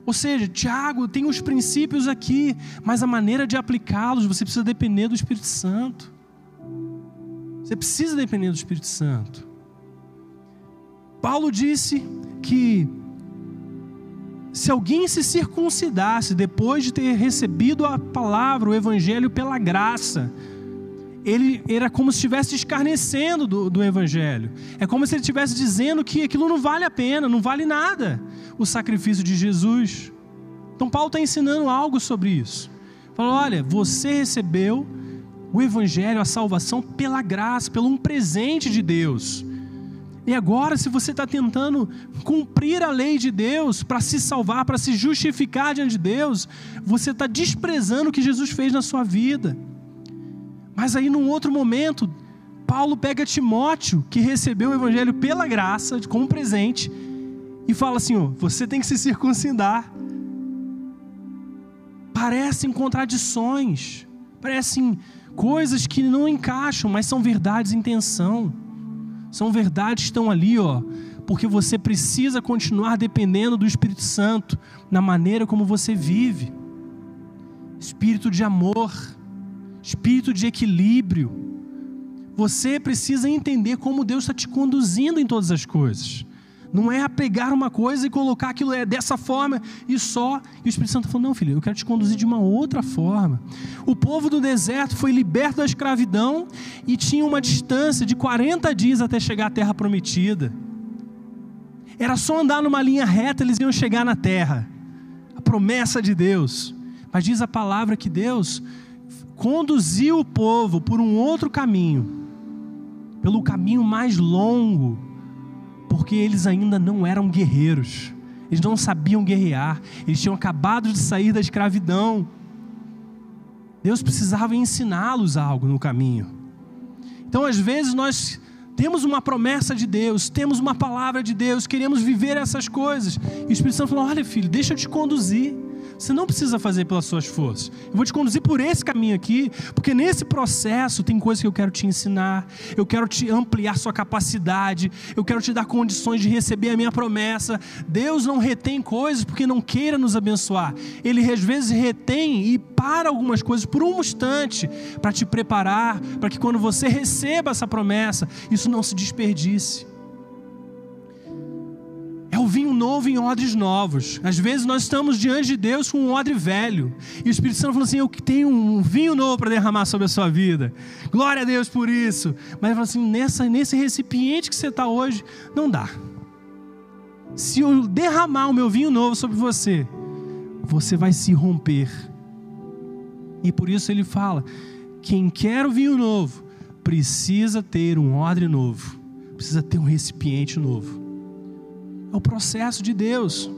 Ou seja, Tiago tem os princípios aqui, mas a maneira de aplicá-los, você precisa depender do Espírito Santo. Você precisa depender do Espírito Santo. Paulo disse que se alguém se circuncidasse depois de ter recebido a palavra, o evangelho pela graça, ele era como se estivesse escarnecendo do, do Evangelho. É como se ele estivesse dizendo que aquilo não vale a pena, não vale nada, o sacrifício de Jesus. Então, Paulo está ensinando algo sobre isso. Falou: olha, você recebeu o Evangelho, a salvação, pela graça, pelo um presente de Deus. E agora, se você está tentando cumprir a lei de Deus para se salvar, para se justificar diante de Deus, você está desprezando o que Jesus fez na sua vida. Mas aí, num outro momento, Paulo pega Timóteo, que recebeu o evangelho pela graça, como presente, e fala assim: ó, você tem que se circuncidar. Parecem contradições, parecem coisas que não encaixam, mas são verdades em tensão. São verdades que estão ali, ó, porque você precisa continuar dependendo do Espírito Santo na maneira como você vive. Espírito de amor, espírito de equilíbrio. Você precisa entender como Deus está te conduzindo em todas as coisas. Não é apegar uma coisa e colocar aquilo é dessa forma e só. E o Espírito Santo falou: Não, filho, eu quero te conduzir de uma outra forma. O povo do deserto foi liberto da escravidão e tinha uma distância de 40 dias até chegar à terra prometida. Era só andar numa linha reta, eles iam chegar na terra. A promessa de Deus. Mas diz a palavra que Deus conduziu o povo por um outro caminho, pelo caminho mais longo, porque eles ainda não eram guerreiros, eles não sabiam guerrear, eles tinham acabado de sair da escravidão. Deus precisava ensiná-los algo no caminho. Então, às vezes, nós temos uma promessa de Deus, temos uma palavra de Deus, queremos viver essas coisas. E o Espírito Santo falou: Olha, filho, deixa eu te conduzir. Você não precisa fazer pelas suas forças. Eu vou te conduzir por esse caminho aqui, porque nesse processo tem coisas que eu quero te ensinar, eu quero te ampliar sua capacidade, eu quero te dar condições de receber a minha promessa. Deus não retém coisas porque não queira nos abençoar. Ele às vezes retém e para algumas coisas por um instante para te preparar, para que quando você receba essa promessa, isso não se desperdice. O vinho novo em odres novos. Às vezes nós estamos diante de Deus com um odre velho. E o Espírito Santo falou assim: Eu tenho um vinho novo para derramar sobre a sua vida. Glória a Deus por isso. Mas ele falou assim: nessa, nesse recipiente que você está hoje, não dá. Se eu derramar o meu vinho novo sobre você, você vai se romper. E por isso ele fala: quem quer o vinho novo, precisa ter um odre novo, precisa ter um recipiente novo. É o processo de Deus.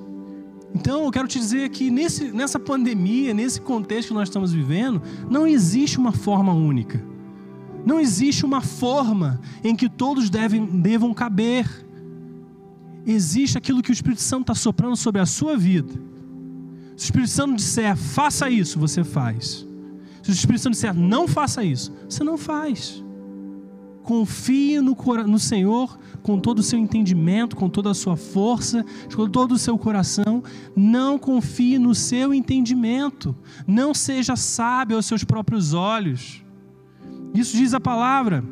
Então, eu quero te dizer que nesse, nessa pandemia, nesse contexto que nós estamos vivendo, não existe uma forma única. Não existe uma forma em que todos devem, devam caber. Existe aquilo que o Espírito Santo está soprando sobre a sua vida. Se o Espírito Santo disser, faça isso, você faz. Se o Espírito Santo disser, não faça isso, você não faz. Confie no, no Senhor com todo o seu entendimento, com toda a sua força, com todo o seu coração. Não confie no seu entendimento. Não seja sábio aos seus próprios olhos. Isso diz a palavra.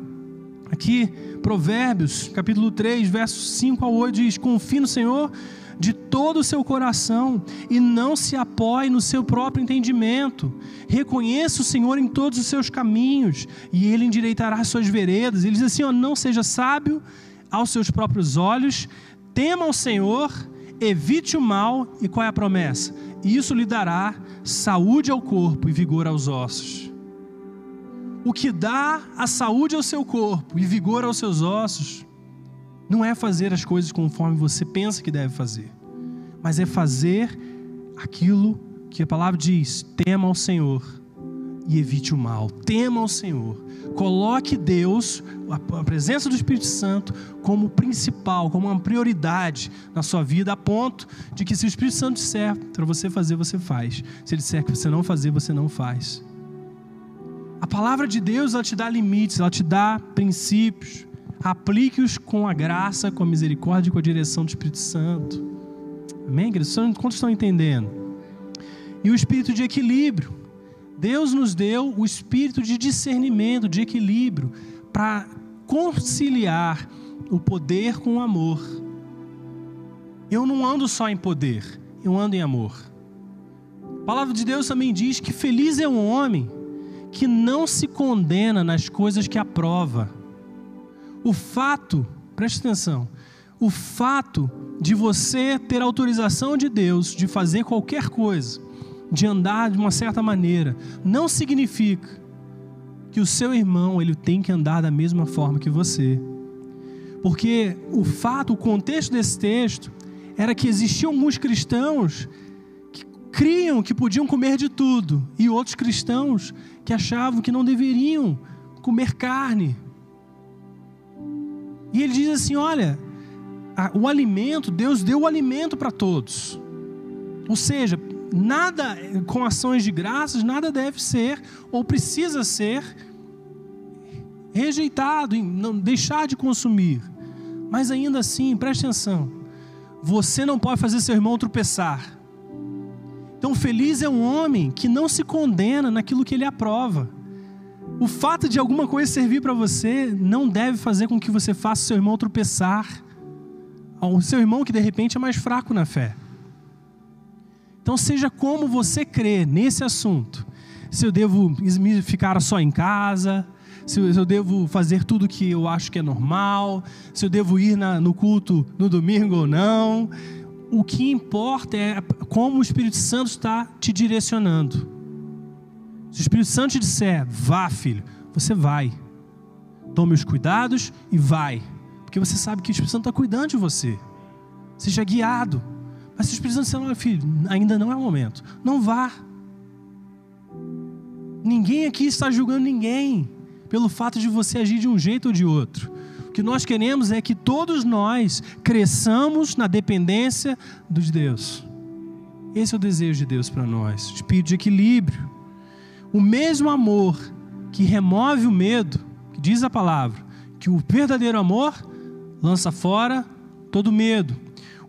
Aqui, Provérbios, capítulo 3, versos 5 ao 8 diz: Confie no Senhor de todo o seu coração e não se apoie no seu próprio entendimento. Reconheça o Senhor em todos os seus caminhos e ele endireitará as suas veredas. Ele diz assim: ó, não seja sábio aos seus próprios olhos, tema ao Senhor, evite o mal e qual é a promessa? Isso lhe dará saúde ao corpo e vigor aos ossos. O que dá a saúde ao seu corpo e vigor aos seus ossos não é fazer as coisas conforme você pensa que deve fazer, mas é fazer aquilo que a palavra diz: tema ao Senhor e evite o mal. Tema ao Senhor. Coloque Deus, a presença do Espírito Santo, como principal, como uma prioridade na sua vida, a ponto de que se o Espírito Santo disser para você fazer, você faz. Se ele disser que você não fazer, você não faz. A palavra de Deus, ela te dá limites, ela te dá princípios aplique-os com a graça, com a misericórdia e com a direção do Espírito Santo. Amém, queridos? Quantos estão entendendo? E o espírito de equilíbrio. Deus nos deu o espírito de discernimento, de equilíbrio, para conciliar o poder com o amor. Eu não ando só em poder, eu ando em amor. A palavra de Deus também diz que feliz é um homem que não se condena nas coisas que aprova o fato, preste atenção, o fato de você ter autorização de Deus de fazer qualquer coisa, de andar de uma certa maneira, não significa que o seu irmão ele tem que andar da mesma forma que você. Porque o fato, o contexto desse texto era que existiam alguns cristãos que criam que podiam comer de tudo e outros cristãos que achavam que não deveriam comer carne, e ele diz assim: olha, o alimento, Deus deu o alimento para todos. Ou seja, nada com ações de graças, nada deve ser ou precisa ser rejeitado, não deixar de consumir. Mas ainda assim, preste atenção, você não pode fazer seu irmão tropeçar. Então, feliz é um homem que não se condena naquilo que ele aprova. O fato de alguma coisa servir para você não deve fazer com que você faça seu irmão tropeçar. O seu irmão que de repente é mais fraco na fé. Então, seja como você crê nesse assunto. Se eu devo ficar só em casa, se eu devo fazer tudo que eu acho que é normal, se eu devo ir na, no culto no domingo ou não. O que importa é como o Espírito Santo está te direcionando. Se o Espírito Santo te disser, vá, filho, você vai. Tome os cuidados e vai. Porque você sabe que o Espírito Santo está cuidando de você. Seja guiado. Mas se o Espírito Santo disser, não, filho, ainda não é o momento. Não vá. Ninguém aqui está julgando ninguém pelo fato de você agir de um jeito ou de outro. O que nós queremos é que todos nós cresçamos na dependência de Deus. Esse é o desejo de Deus para nós. Espírito de equilíbrio. O mesmo amor que remove o medo, diz a palavra, que o verdadeiro amor lança fora todo medo.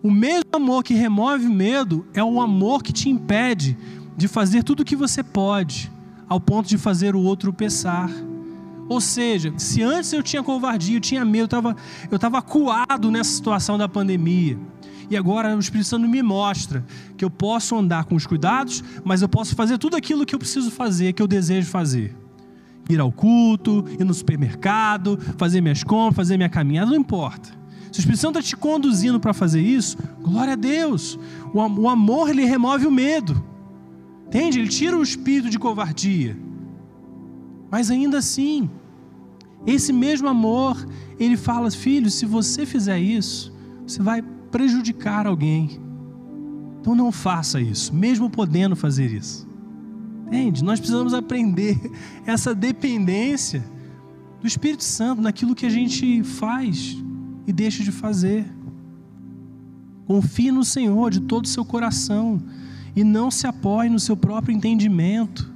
O mesmo amor que remove o medo é o amor que te impede de fazer tudo o que você pode, ao ponto de fazer o outro pensar. Ou seja, se antes eu tinha covardia, eu tinha medo, eu estava eu tava acuado nessa situação da pandemia. E agora o Espírito Santo me mostra que eu posso andar com os cuidados, mas eu posso fazer tudo aquilo que eu preciso fazer, que eu desejo fazer. Ir ao culto, ir no supermercado, fazer minhas compras, fazer minha caminhada, não importa. Se o Espírito Santo está te conduzindo para fazer isso, glória a Deus. O, amor, ele remove o medo. Entende? Ele tira o espírito de covardia. Mas ainda assim, esse mesmo amor, ele fala: filho, se você fizer isso, você vai prejudicar alguém. Então não faça isso, mesmo podendo fazer isso. Entende? Nós precisamos aprender essa dependência do Espírito Santo naquilo que a gente faz e deixa de fazer. Confie no Senhor de todo o seu coração e não se apoie no seu próprio entendimento.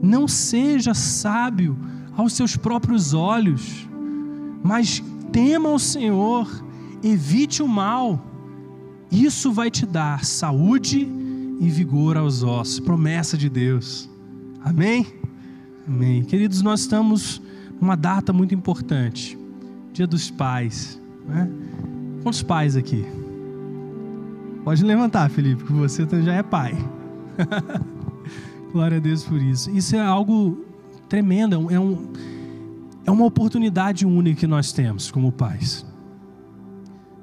Não seja sábio aos seus próprios olhos, mas tema o Senhor evite o mal. Isso vai te dar saúde e vigor aos ossos. Promessa de Deus. Amém? Amém. Queridos, nós estamos uma data muito importante, Dia dos Pais. Né? Quantos pais aqui? Pode levantar, Felipe, que você já é pai. Glória a Deus por isso. Isso é algo tremendo, é, um, é uma oportunidade única que nós temos como pais.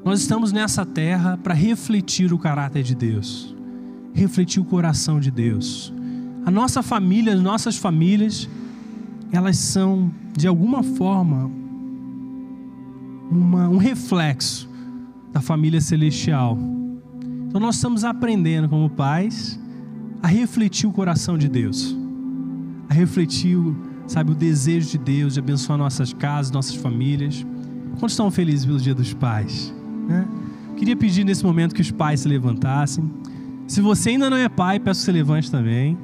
Nós estamos nessa terra para refletir o caráter de Deus, refletir o coração de Deus. A nossa família, as nossas famílias, elas são, de alguma forma, uma, um reflexo da família celestial. Então nós estamos aprendendo como pais a refletir o coração de Deus, a refletir, sabe, o desejo de Deus de abençoar nossas casas, nossas famílias. Quantos estão felizes pelo Dia dos Pais? Queria pedir nesse momento que os pais se levantassem. Se você ainda não é pai, peço que você levante também,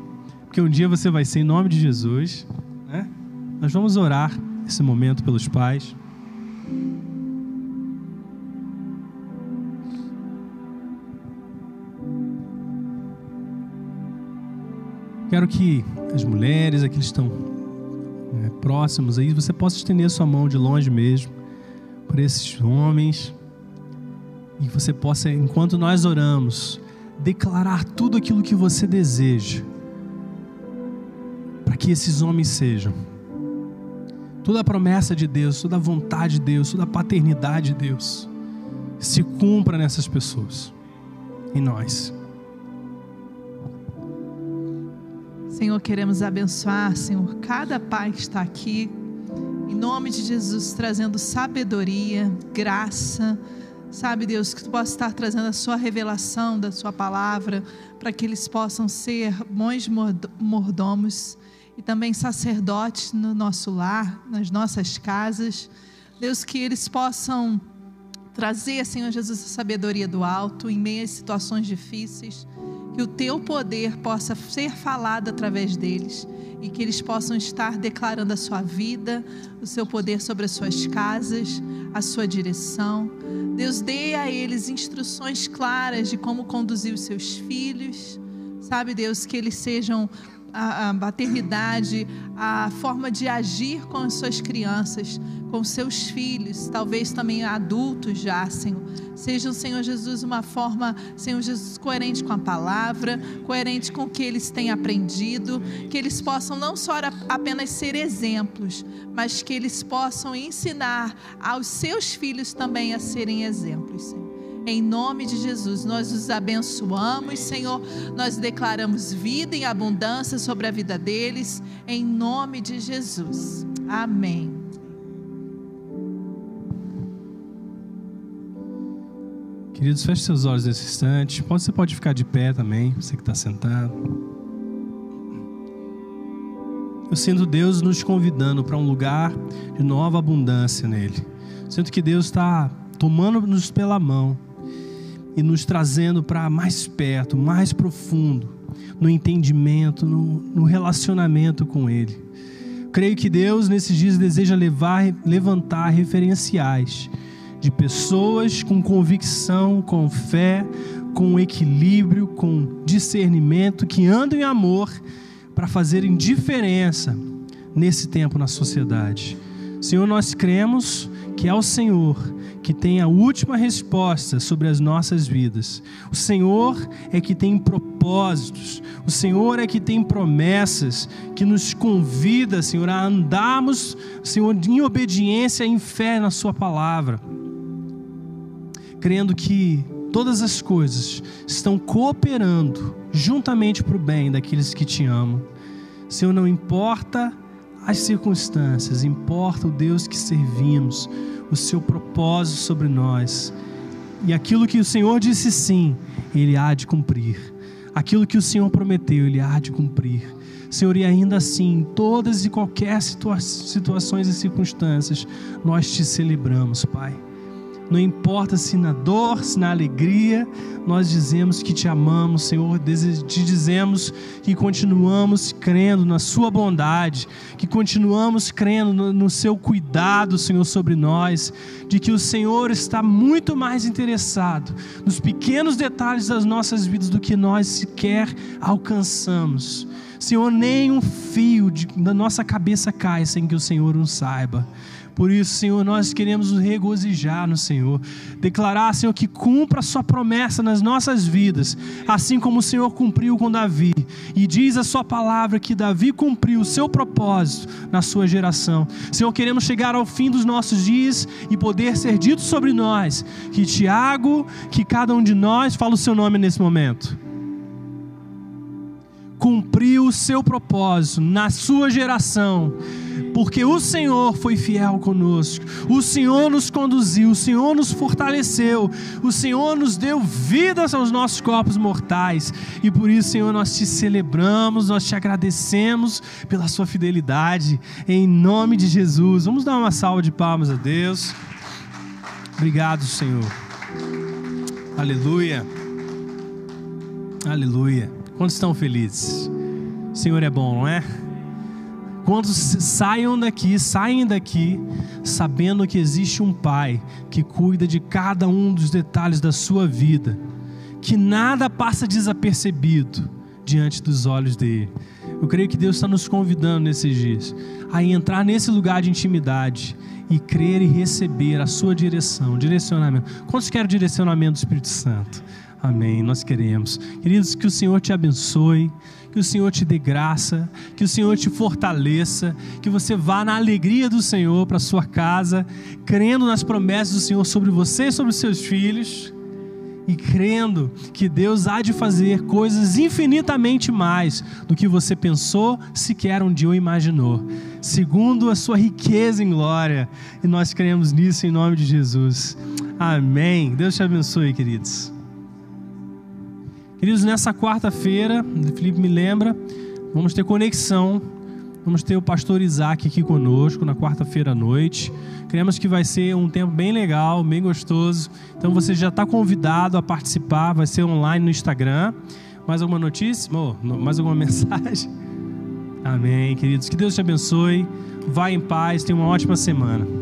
porque um dia você vai ser em nome de Jesus. Né? Nós vamos orar esse momento pelos pais. Quero que as mulheres, aqueles que estão né, próximos aí, você possa estender sua mão de longe mesmo por esses homens e que você possa, enquanto nós oramos, declarar tudo aquilo que você deseja para que esses homens sejam. Toda a promessa de Deus, toda a vontade de Deus, toda a paternidade de Deus se cumpra nessas pessoas, em nós. Senhor, queremos abençoar, Senhor, cada pai que está aqui, em nome de Jesus, trazendo sabedoria, graça, Sabe, Deus, que tu possa estar trazendo a sua revelação da sua palavra, para que eles possam ser bons mordomos e também sacerdotes no nosso lar, nas nossas casas. Deus, que eles possam trazer, Senhor Jesus, a sabedoria do alto em meio às situações difíceis, que o teu poder possa ser falado através deles e que eles possam estar declarando a sua vida, o seu poder sobre as suas casas, a sua direção. Deus dê a eles instruções claras de como conduzir os seus filhos. Sabe, Deus, que eles sejam a, a paternidade, a forma de agir com as suas crianças, com seus filhos, talvez também adultos já, Senhor. Sejam, Senhor Jesus, uma forma, Senhor Jesus, coerente com a palavra, coerente com o que eles têm aprendido, que eles possam não só apenas ser exemplos, mas que eles possam ensinar aos seus filhos também a serem exemplos, Senhor. Em nome de Jesus, nós os abençoamos, Senhor. Nós declaramos vida em abundância sobre a vida deles, em nome de Jesus. Amém. Queridos, feche seus olhos nesse instante. Você pode ficar de pé também, você que está sentado. Eu sinto Deus nos convidando para um lugar de nova abundância nele. Sinto que Deus está tomando-nos pela mão e nos trazendo para mais perto, mais profundo, no entendimento, no, no relacionamento com Ele. Creio que Deus nesses dias deseja levar, levantar referenciais de pessoas com convicção, com fé, com equilíbrio, com discernimento, que andam em amor para fazerem diferença nesse tempo na sociedade. Senhor, nós cremos que é o Senhor que tem a última resposta sobre as nossas vidas. O Senhor é que tem propósitos, o Senhor é que tem promessas, que nos convida, Senhor, a andarmos, Senhor, em obediência e em fé na Sua palavra, crendo que todas as coisas estão cooperando juntamente para o bem daqueles que te amam. Senhor, não importa as circunstâncias, importa o Deus que servimos o seu propósito sobre nós. E aquilo que o Senhor disse sim, Ele há de cumprir. Aquilo que o Senhor prometeu, Ele há de cumprir. Senhor, e ainda assim, em todas e qualquer situa situações e circunstâncias, nós te celebramos, Pai. Não importa se na dor, se na alegria, nós dizemos que te amamos, Senhor, te dizemos que continuamos crendo na Sua bondade, que continuamos crendo no, Seu cuidado, Senhor, sobre nós, de que o Senhor está muito mais interessado nos pequenos detalhes das nossas vidas do que nós sequer alcançamos. Senhor, nem um fio da nossa cabeça cai sem que o Senhor o saiba. Por isso, Senhor, nós queremos nos regozijar no Senhor. Declarar, Senhor, que cumpra a Sua promessa nas nossas vidas, assim como o Senhor cumpriu com Davi. E diz a Sua palavra que Davi cumpriu o seu propósito na sua geração. Senhor, queremos chegar ao fim dos nossos dias e poder ser dito sobre nós que Tiago, que cada um de nós, fala o seu nome nesse momento cumpriu o seu propósito na sua geração, porque o Senhor foi fiel conosco, o Senhor nos conduziu, o Senhor nos fortaleceu, o Senhor nos deu vida aos nossos corpos mortais, e por isso, Senhor, nós te celebramos, nós te agradecemos pela sua fidelidade, em nome de Jesus. Vamos dar uma salva de palmas a Deus. Obrigado, Senhor. Aleluia. Aleluia. Quantos estão felizes? O Senhor é bom, não é? Quantos saiam daqui, saem daqui, sabendo que existe um Pai que cuida de cada um dos detalhes da sua vida, que nada passa desapercebido diante dos olhos dele. Eu creio que Deus está nos convidando nesses dias a entrar nesse lugar de intimidade e crer e receber a sua direção, direcionamento. Quantos querem direcionamento do Espírito Santo? Amém. Nós queremos. Queridos, que o Senhor te abençoe, que o Senhor te dê graça, que o Senhor te fortaleça, que você vá na alegria do Senhor para sua casa, crendo nas promessas do Senhor sobre você e sobre seus filhos. E crendo que Deus há de fazer coisas infinitamente mais do que você pensou, sequer um dia ou imaginou, segundo a sua riqueza em glória. E nós cremos nisso em nome de Jesus. Amém. Deus te abençoe, queridos. Queridos, nessa quarta-feira, Felipe me lembra, vamos ter conexão, vamos ter o pastor Isaac aqui conosco na quarta-feira à noite. Cremos que vai ser um tempo bem legal, bem gostoso. Então você já está convidado a participar, vai ser online no Instagram. Mais alguma notícia? Oh, mais alguma mensagem? Amém, queridos. Que Deus te abençoe. Vá em paz, tenha uma ótima semana.